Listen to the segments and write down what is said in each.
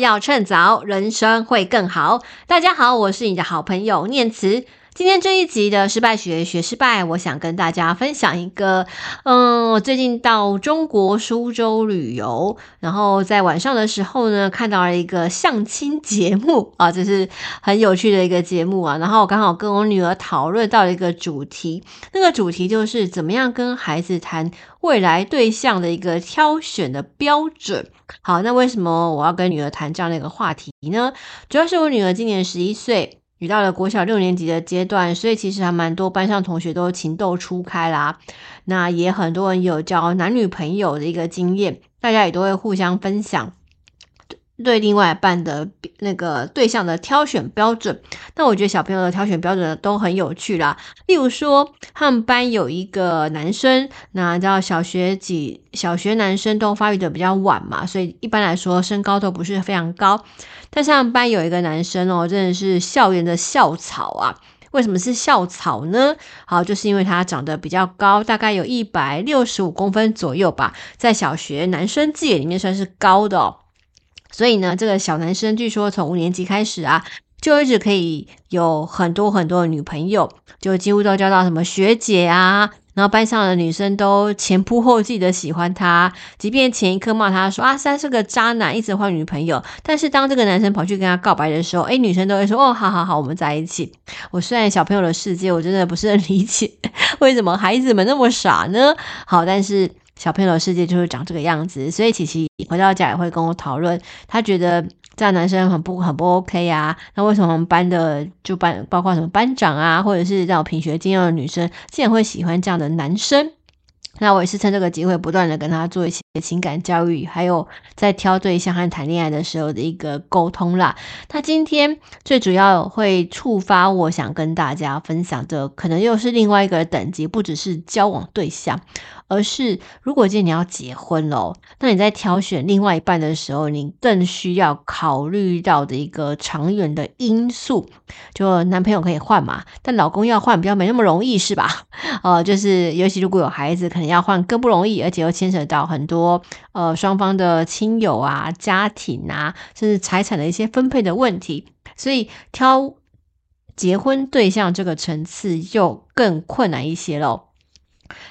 要趁早，人生会更好。大家好，我是你的好朋友念慈。今天这一集的失败学学失败，我想跟大家分享一个，嗯，我最近到中国苏州旅游，然后在晚上的时候呢，看到了一个相亲节目 啊，这是很有趣的一个节目啊。然后我刚好跟我女儿讨论到了一个主题，那个主题就是怎么样跟孩子谈未来对象的一个挑选的标准。好，那为什么我要跟女儿谈这样的一个话题呢？主要是我女儿今年十一岁。遇到了国小六年级的阶段，所以其实还蛮多班上同学都情窦初开啦。那也很多人有交男女朋友的一个经验，大家也都会互相分享。对另外一半的那个对象的挑选标准，那我觉得小朋友的挑选标准都很有趣啦。例如说，他们班有一个男生，那叫小学几小学男生都发育的比较晚嘛，所以一般来说身高都不是非常高。但是他们班有一个男生哦，真的是校园的校草啊。为什么是校草呢？好，就是因为他长得比较高，大概有一百六十五公分左右吧，在小学男生界里面算是高的哦。所以呢，这个小男生据说从五年级开始啊，就一直可以有很多很多的女朋友，就几乎都交到什么学姐啊，然后班上的女生都前仆后继的喜欢他，即便前一刻骂他说啊，三是个渣男，一直换女朋友，但是当这个男生跑去跟他告白的时候，诶，女生都会说哦，好好好，我们在一起。我虽然小朋友的世界，我真的不是很理解 为什么孩子们那么傻呢？好，但是。小朋友的世界就是长这个样子，所以琪琪回到家也会跟我讨论，他觉得这样男生很不很不 OK 啊。那为什么我们班的就班包括什么班长啊，或者是这种品学兼优的女生，竟然会喜欢这样的男生？那我也是趁这个机会，不断的跟他做一些情感教育，还有在挑对象和谈恋爱的时候的一个沟通啦。他今天最主要会触发我想跟大家分享的，可能又是另外一个等级，不只是交往对象。而是，如果今天你要结婚了，那你在挑选另外一半的时候，你更需要考虑到的一个长远的因素，就男朋友可以换嘛，但老公要换比较没那么容易，是吧？呃，就是尤其如果有孩子，可能要换更不容易，而且又牵扯到很多呃双方的亲友啊、家庭啊，甚至财产的一些分配的问题，所以挑结婚对象这个层次就更困难一些喽。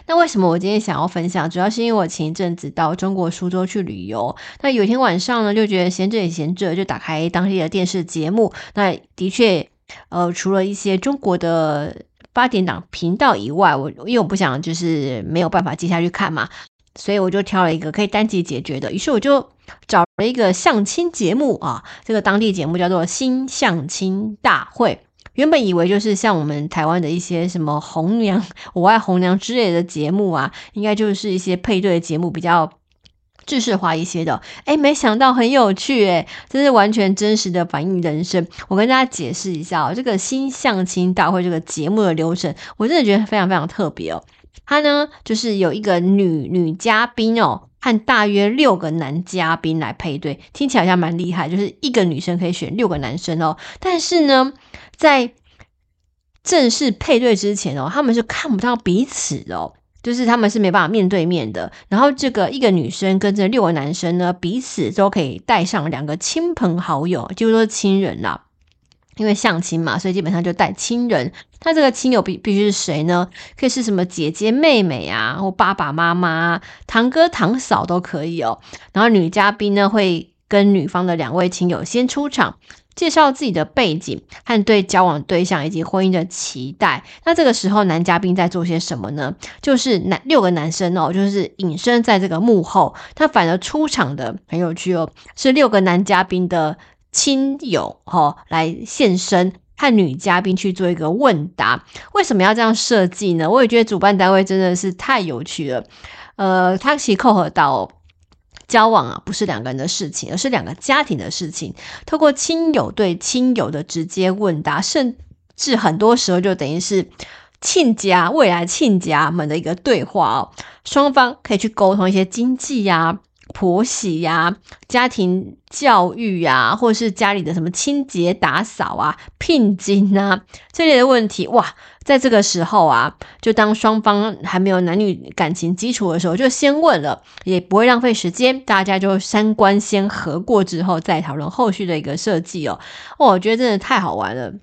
那为什么我今天想要分享？主要是因为我前一阵子到中国苏州去旅游，那有一天晚上呢，就觉得闲着也闲着，就打开当地的电视节目。那的确，呃，除了一些中国的八点档频道以外，我因为我不想就是没有办法接下去看嘛，所以我就挑了一个可以单集解决的。于是我就找了一个相亲节目啊，这个当地节目叫做《新相亲大会》。原本以为就是像我们台湾的一些什么红娘、我爱红娘之类的节目啊，应该就是一些配对的节目，比较制式化一些的。诶，没想到很有趣诶，这是完全真实的反映人生。我跟大家解释一下哦，这个新相亲大会这个节目的流程，我真的觉得非常非常特别哦。他呢，就是有一个女女嘉宾哦，和大约六个男嘉宾来配对，听起来好像蛮厉害，就是一个女生可以选六个男生哦。但是呢，在正式配对之前哦，他们是看不到彼此的哦，就是他们是没办法面对面的。然后这个一个女生跟这六个男生呢，彼此都可以带上两个亲朋好友，就是说亲人啦。因为相亲嘛，所以基本上就带亲人。他这个亲友必必须是谁呢？可以是什么姐姐、妹妹啊，或爸爸妈妈、堂哥、堂嫂都可以哦。然后女嘉宾呢，会跟女方的两位亲友先出场。介绍自己的背景和对交往对象以及婚姻的期待。那这个时候，男嘉宾在做些什么呢？就是男六个男生哦，就是隐身在这个幕后。他反而出场的很有趣哦，是六个男嘉宾的亲友哦来现身，和女嘉宾去做一个问答。为什么要这样设计呢？我也觉得主办单位真的是太有趣了。呃，他其实扣合到。交往啊，不是两个人的事情，而是两个家庭的事情。透过亲友对亲友的直接问答，甚至很多时候就等于是亲家未来亲家们的一个对话哦。双方可以去沟通一些经济呀、婆媳呀、家庭教育啊，或是家里的什么清洁打扫啊、聘金啊这类的问题，哇，在这个时候啊，就当双方还没有男女感情基础的时候，就先问了，也不会浪费时间，大家就三观先合过之后再讨论后续的一个设计哦。我觉得真的太好玩了。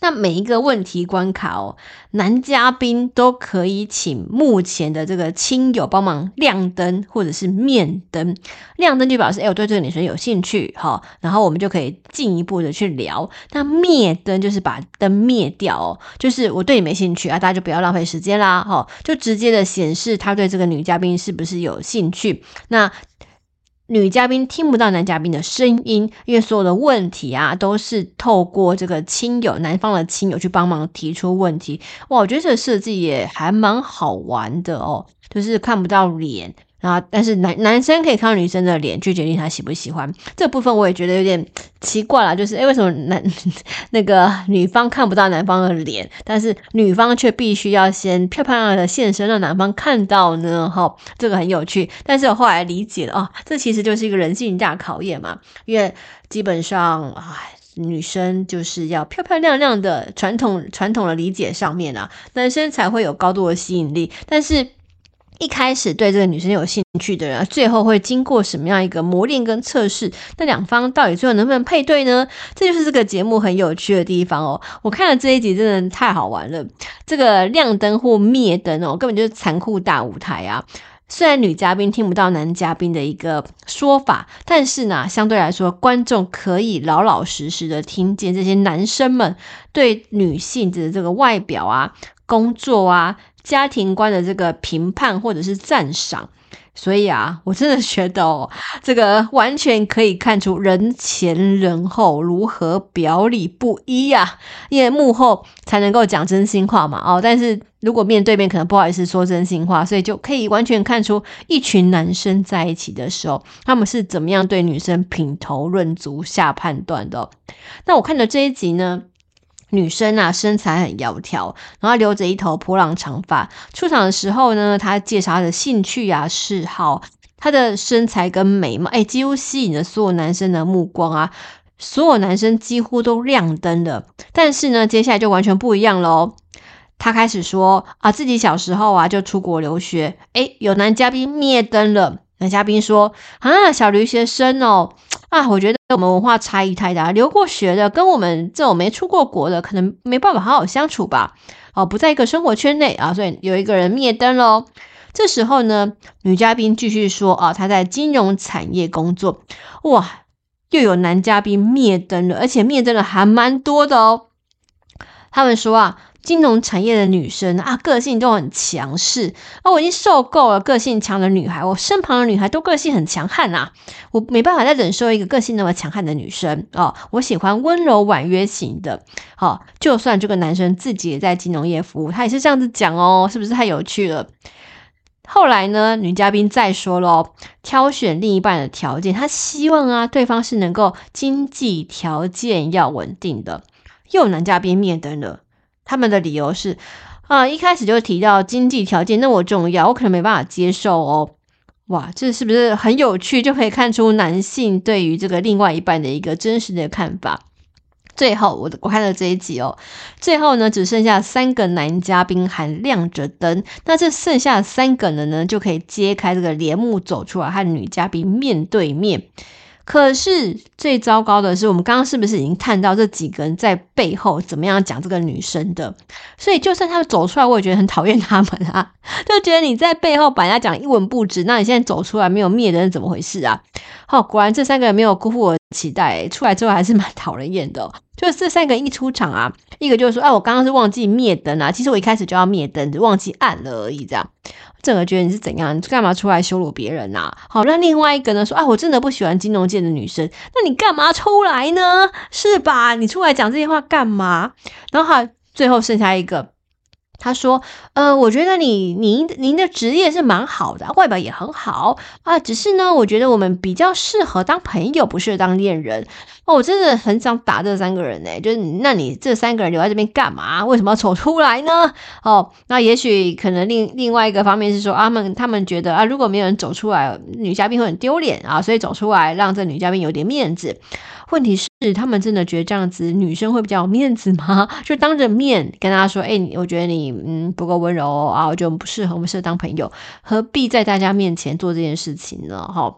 那每一个问题关卡哦，男嘉宾都可以请目前的这个亲友帮忙亮灯或者是灭灯。亮灯就表示，哎，我对这个女生有兴趣，哈，然后我们就可以进一步的去聊。那灭灯就是把灯灭掉哦，就是我对你没兴趣啊，大家就不要浪费时间啦，哈，就直接的显示他对这个女嘉宾是不是有兴趣。那女嘉宾听不到男嘉宾的声音，因为所有的问题啊都是透过这个亲友，男方的亲友去帮忙提出问题。哇，我觉得这个设计也还蛮好玩的哦，就是看不到脸。然后！但是男男生可以看到女生的脸去决定他喜不喜欢这部分，我也觉得有点奇怪啦。就是诶，为什么男那个女方看不到男方的脸，但是女方却必须要先漂漂亮亮的现身让男方看到呢？哈，这个很有趣。但是我后来理解了哦，这其实就是一个人性大考验嘛。因为基本上啊，女生就是要漂漂亮亮的，传统传统的理解上面啊，男生才会有高度的吸引力。但是。一开始对这个女生有兴趣的人，最后会经过什么样一个磨练跟测试？那两方到底最后能不能配对呢？这就是这个节目很有趣的地方哦。我看了这一集，真的太好玩了。这个亮灯或灭灯哦，根本就是残酷大舞台啊！虽然女嘉宾听不到男嘉宾的一个说法，但是呢，相对来说，观众可以老老实实的听见这些男生们对女性的这个外表啊、工作啊。家庭观的这个评判或者是赞赏，所以啊，我真的觉得哦，这个完全可以看出人前人后如何表里不一呀，因为幕后才能够讲真心话嘛。哦，但是如果面对面可能不好意思说真心话，所以就可以完全看出一群男生在一起的时候，他们是怎么样对女生品头论足下判断的。那我看的这一集呢，女生啊，身材很窈窕，然后留着一头波浪长发。出场的时候呢，她介绍她的兴趣啊、嗜好，她的身材跟美貌，哎，几乎吸引了所有男生的目光啊。所有男生几乎都亮灯了。但是呢，接下来就完全不一样喽。她开始说啊，自己小时候啊就出国留学。哎，有男嘉宾灭灯了。男嘉宾说啊，小留学生哦。啊，我觉得我们文化差异太大，留过学的跟我们这种没出过国的，可能没办法好好相处吧。哦，不在一个生活圈内啊，所以有一个人灭灯喽。这时候呢，女嘉宾继续说啊，她在金融产业工作。哇，又有男嘉宾灭灯了，而且灭灯了还蛮多的哦。他们说啊。金融产业的女生啊，个性都很强势啊，我已经受够了个性强的女孩，我身旁的女孩都个性很强悍啊，我没办法再忍受一个个性那么强悍的女生哦，我喜欢温柔婉约型的。好、就算这个男生自己也在金融业服务，他也是这样子讲哦，是不是太有趣了？后来呢，女嘉宾再说了，挑选另一半的条件，她希望啊，对方是能够经济条件要稳定的。又有男嘉宾灭灯了。他们的理由是，啊，一开始就提到经济条件那么重要，我可能没办法接受哦。哇，这是不是很有趣？就可以看出男性对于这个另外一半的一个真实的看法。最后，我我看了这一集哦，最后呢，只剩下三个男嘉宾还亮着灯，那这剩下三个人呢，就可以揭开这个帘幕走出来，和女嘉宾面对面。可是最糟糕的是，我们刚刚是不是已经看到这几个人在背后怎么样讲这个女生的？所以就算他们走出来，我也觉得很讨厌他们啊，就觉得你在背后把人家讲一文不值，那你现在走出来没有灭灯，怎么回事啊？好，果然这三个人没有辜负我期待，出来之后还是蛮讨人厌的。就这三个人一出场啊，一个就是说，哎，我刚刚是忘记灭灯啊，其实我一开始就要灭灯，只忘记按了而已，这样。整个觉得你是怎样？你干嘛出来羞辱别人呐、啊？好，那另外一个呢？说啊，我真的不喜欢金融界的女生。那你干嘛出来呢？是吧？你出来讲这些话干嘛？然后还，最后剩下一个，他说，呃，我觉得你您您的职业是蛮好的，外表也很好啊，只是呢，我觉得我们比较适合当朋友，不适合当恋人。哦，我真的很想打这三个人呢。就是那你这三个人留在这边干嘛？为什么要走出来呢？哦，那也许可能另另外一个方面是说，啊、他们他们觉得啊，如果没有人走出来，女嘉宾会很丢脸啊，所以走出来让这女嘉宾有点面子。问题是，他们真的觉得这样子女生会比较有面子吗？就当着面跟他说，哎、我觉得你嗯不够温柔啊，我觉得不适合，我们适合当朋友，何必在大家面前做这件事情呢？哈，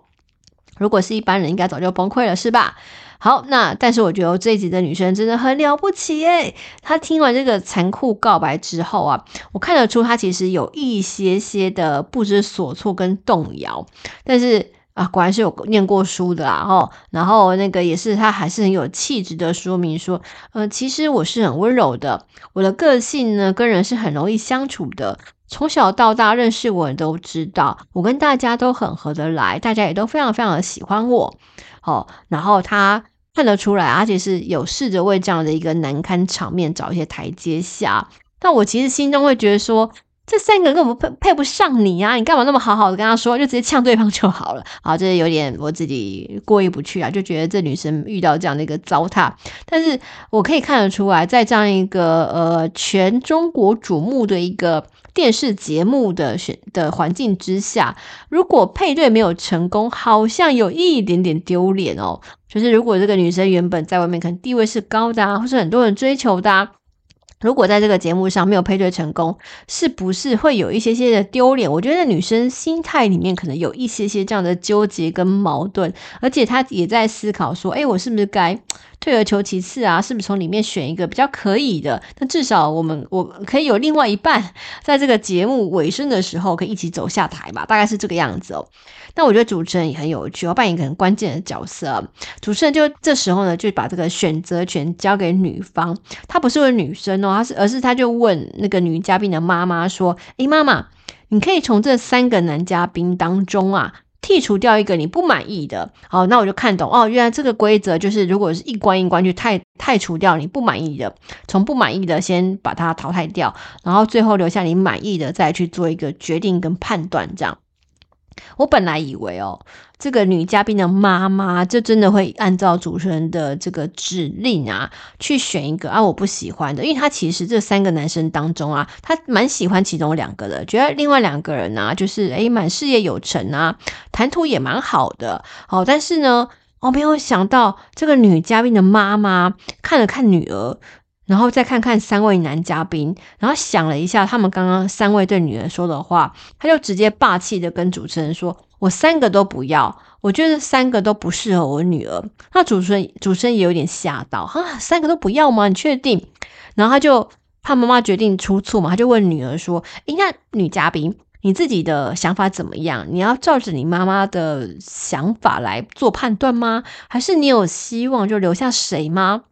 如果是一般人，应该早就崩溃了，是吧？好，那但是我觉得这一集的女生真的很了不起诶，她听完这个残酷告白之后啊，我看得出她其实有一些些的不知所措跟动摇，但是啊，果然是有念过书的啦，吼，然后那个也是他还是很有气质的说明说，呃，其实我是很温柔的，我的个性呢跟人是很容易相处的，从小到大认识我的人都知道，我跟大家都很合得来，大家也都非常非常的喜欢我，好，然后他。看得出来，而且是有试着为这样的一个难堪场面找一些台阶下。但我其实心中会觉得说，这三个根本配配不上你啊！你干嘛那么好好的跟他说，就直接呛对方就好了。好，这有点我自己过意不去啊，就觉得这女生遇到这样的一个糟蹋。但是我可以看得出来，在这样一个呃全中国瞩目的一个电视节目的选的环境之下，如果配对没有成功，好像有一点点丢脸哦。就是如果这个女生原本在外面可能地位是高的啊，或是很多人追求的啊，如果在这个节目上没有配对成功，是不是会有一些些的丢脸？我觉得女生心态里面可能有一些些这样的纠结跟矛盾，而且她也在思考说，诶，我是不是该退而求其次啊？是不是从里面选一个比较可以的？那至少我们我可以有另外一半，在这个节目尾声的时候可以一起走下台吧，大概是这个样子哦。那我觉得主持人也很有趣，要扮演一个很关键的角色。主持人就这时候呢，就把这个选择权交给女方。她不是问女生哦，而是而是他就问那个女嘉宾的妈妈说：“诶，妈妈，你可以从这三个男嘉宾当中啊，剔除掉一个你不满意的。”好，那我就看懂哦，原来这个规则就是，如果是一关一关去太太除掉你不满意的，从不满意的先把它淘汰掉，然后最后留下你满意的，再去做一个决定跟判断，这样。我本来以为哦，这个女嘉宾的妈妈就真的会按照主持人的这个指令啊，去选一个啊我不喜欢的，因为她其实这三个男生当中啊，她蛮喜欢其中两个的，觉得另外两个人啊，就是诶蛮事业有成啊，谈吐也蛮好的，好，但是呢，我没有想到这个女嘉宾的妈妈看了看女儿。然后再看看三位男嘉宾，然后想了一下他们刚刚三位对女儿说的话，他就直接霸气的跟主持人说：“我三个都不要，我觉得三个都不适合我女儿。”那主持人主持人也有点吓到，啊，三个都不要吗？你确定？然后他就怕妈妈决定出错嘛，他就问女儿说：“诶，那女嘉宾，你自己的想法怎么样？你要照着你妈妈的想法来做判断吗？还是你有希望就留下谁吗？”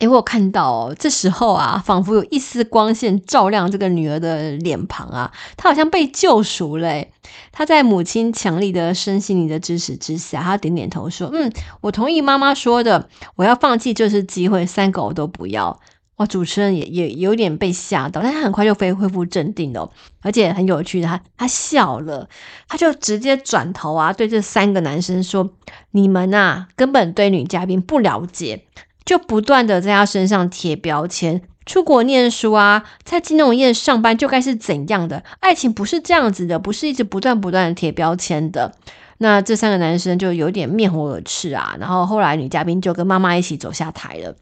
诶，我有看到哦，这时候啊，仿佛有一丝光线照亮这个女儿的脸庞啊，她好像被救赎了。她在母亲强力的身心灵的支持之下，她点点头说：“嗯，我同意妈妈说的，我要放弃这次机会，三个我都不要。”哇，主持人也也有点被吓到，但他很快就恢恢复镇定了，而且很有趣的，他他笑了，他就直接转头啊，对这三个男生说：“你们呐，根本对女嘉宾不了解。”就不断的在他身上贴标签，出国念书啊，在金融业上班就该是怎样的？爱情不是这样子的，不是一直不断不断的贴标签的。那这三个男生就有点面红耳赤啊。然后后来女嘉宾就跟妈妈一起走下台了。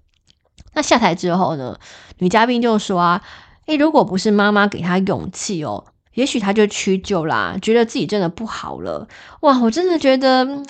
那下台之后呢，女嘉宾就说啊，诶，如果不是妈妈给她勇气哦，也许她就屈就啦，觉得自己真的不好了。哇，我真的觉得。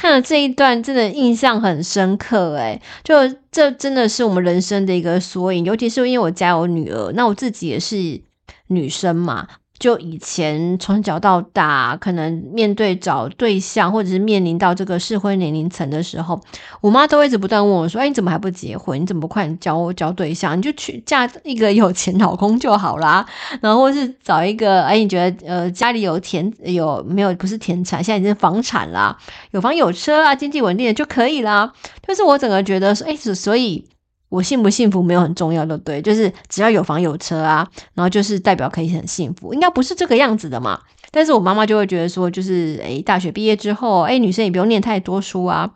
看了这一段，真的印象很深刻诶，就这真的是我们人生的一个缩影，尤其是因为我家有女儿，那我自己也是女生嘛。就以前从小到大，可能面对找对象，或者是面临到这个适婚年龄层的时候，我妈都一直不断问我说：“哎，你怎么还不结婚？你怎么不快点交交对象？你就去嫁一个有钱老公就好啦。然后或是找一个，哎，你觉得呃家里有田有没有？不是田产，现在已经房产啦，有房有车啊，经济稳定的就可以啦。就是我整个觉得说，哎，所以。我幸不幸福没有很重要的，对，就是只要有房有车啊，然后就是代表可以很幸福，应该不是这个样子的嘛。但是我妈妈就会觉得说，就是诶，大学毕业之后，诶，女生也不用念太多书啊，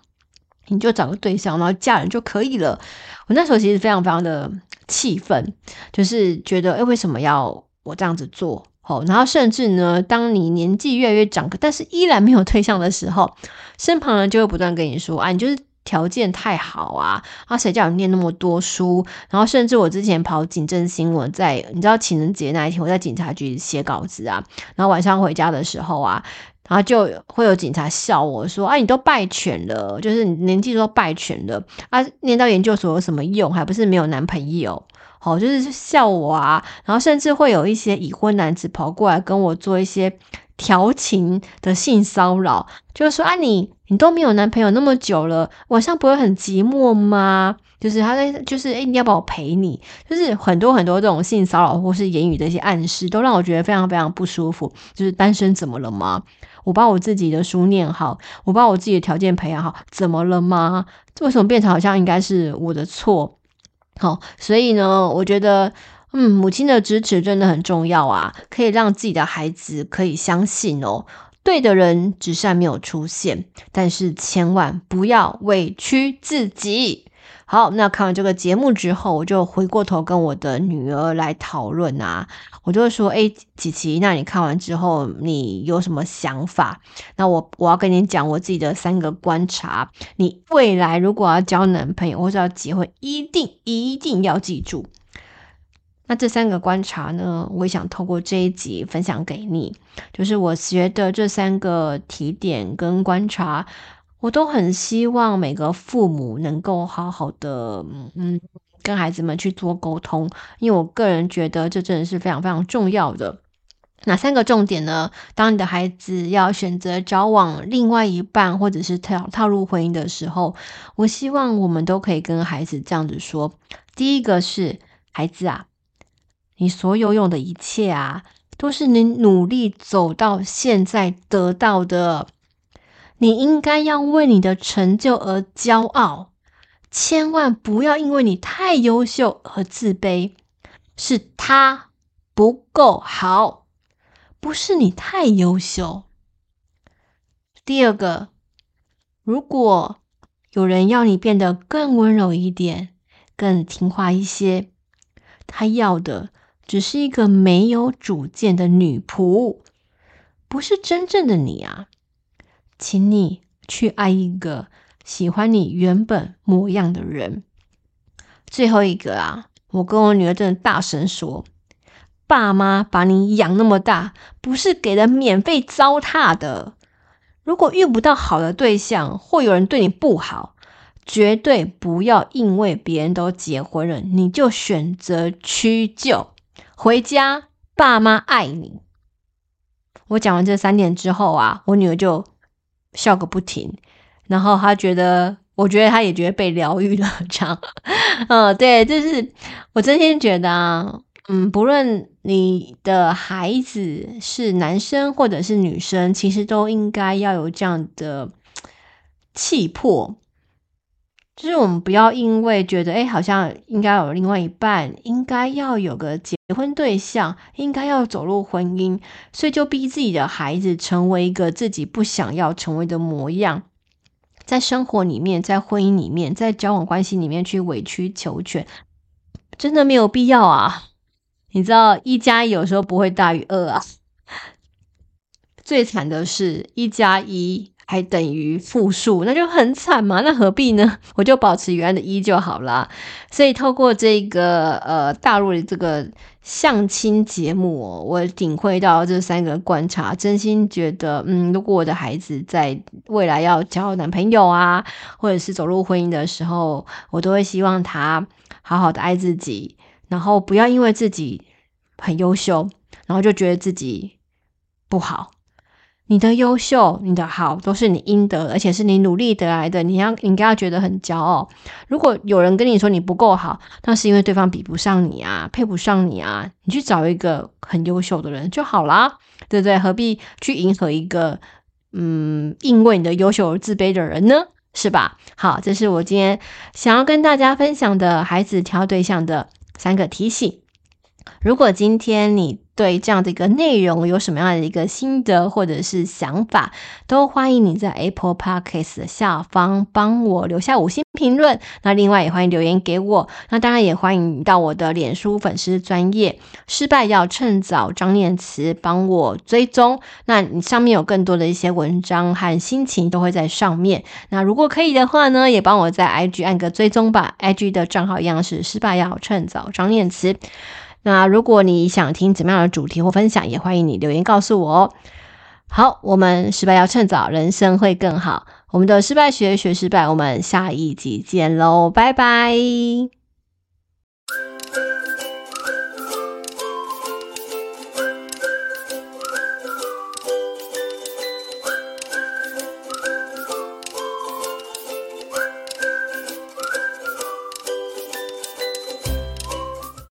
你就找个对象，然后嫁人就可以了。我那时候其实非常非常的气愤，就是觉得，诶，为什么要我这样子做？好，然后甚至呢，当你年纪越来越长，但是依然没有对象的时候，身旁人就会不断跟你说，啊，你就是条件太好啊，啊，谁叫你念那么多书？然后甚至我之前跑警政新闻，在你知道情人节那一天，我在警察局写稿子啊，然后晚上回家的时候啊。然后就会有警察笑我说：“啊，你都败犬了，就是你年纪都败犬了啊，念到研究所有什么用？还不是没有男朋友？好，就是笑我啊。然后甚至会有一些已婚男子跑过来跟我做一些调情的性骚扰，就是说啊，你你都没有男朋友那么久了，晚上不会很寂寞吗？就是他在，就是诶，你要不要我陪你？就是很多很多这种性骚扰或是言语的一些暗示，都让我觉得非常非常不舒服。就是单身怎么了吗？”我把我自己的书念好，我把我自己的条件培养好，怎么了吗？为什么变成好像应该是我的错？好，所以呢，我觉得，嗯，母亲的支持真的很重要啊，可以让自己的孩子可以相信哦，对的人只是还没有出现，但是千万不要委屈自己。好，那看完这个节目之后，我就回过头跟我的女儿来讨论啊。我就会说，哎，琪琪，那你看完之后，你有什么想法？那我我要跟你讲我自己的三个观察。你未来如果要交男朋友或者要结婚，一定一定要记住。那这三个观察呢，我也想透过这一集分享给你，就是我觉得这三个提点跟观察。我都很希望每个父母能够好好的，嗯，跟孩子们去做沟通，因为我个人觉得这真的是非常非常重要的。哪三个重点呢？当你的孩子要选择交往另外一半，或者是踏踏入婚姻的时候，我希望我们都可以跟孩子这样子说：第一个是孩子啊，你所有有的一切啊，都是你努力走到现在得到的。你应该要为你的成就而骄傲，千万不要因为你太优秀而自卑。是他不够好，不是你太优秀。第二个，如果有人要你变得更温柔一点、更听话一些，他要的只是一个没有主见的女仆，不是真正的你啊。请你去爱一个喜欢你原本模样的人。最后一个啊，我跟我女儿真的大声说：爸妈把你养那么大，不是给人免费糟蹋的。如果遇不到好的对象，或有人对你不好，绝对不要因为别人都结婚了，你就选择屈就回家。爸妈爱你。我讲完这三点之后啊，我女儿就。笑个不停，然后她觉得，我觉得她也觉得被疗愈了，这样，嗯，对，就是我真心觉得啊，嗯，不论你的孩子是男生或者是女生，其实都应该要有这样的气魄。就是我们不要因为觉得，哎，好像应该有另外一半，应该要有个结婚对象，应该要走入婚姻，所以就逼自己的孩子成为一个自己不想要成为的模样，在生活里面，在婚姻里面，在交往关系里面去委曲求全，真的没有必要啊！你知道，一加一有时候不会大于二啊，最惨的是一加一。还等于负数，那就很惨嘛。那何必呢？我就保持原来的一就好了。所以透过这个呃大陆的这个相亲节目哦，我领会到这三个观察，真心觉得，嗯，如果我的孩子在未来要交男朋友啊，或者是走入婚姻的时候，我都会希望他好好的爱自己，然后不要因为自己很优秀，然后就觉得自己不好。你的优秀，你的好，都是你应得，而且是你努力得来的。你要，应该要觉得很骄傲。如果有人跟你说你不够好，那是因为对方比不上你啊，配不上你啊。你去找一个很优秀的人就好啦，对不对？何必去迎合一个嗯，因为你的优秀而自卑的人呢？是吧？好，这是我今天想要跟大家分享的孩子挑对象的三个提醒。如果今天你对这样的一个内容有什么样的一个心得或者是想法，都欢迎你在 Apple Podcast 的下方帮我留下五星评论。那另外也欢迎留言给我。那当然也欢迎到我的脸书粉丝专业，失败要趁早张念慈帮我追踪。那你上面有更多的一些文章和心情都会在上面。那如果可以的话呢，也帮我在 IG 按个追踪吧。IG 的账号一样是失败要趁早张念慈。那如果你想听怎么样的主题或分享，也欢迎你留言告诉我哦。好，我们失败要趁早，人生会更好。我们的失败学学失败，我们下一集见喽，拜拜。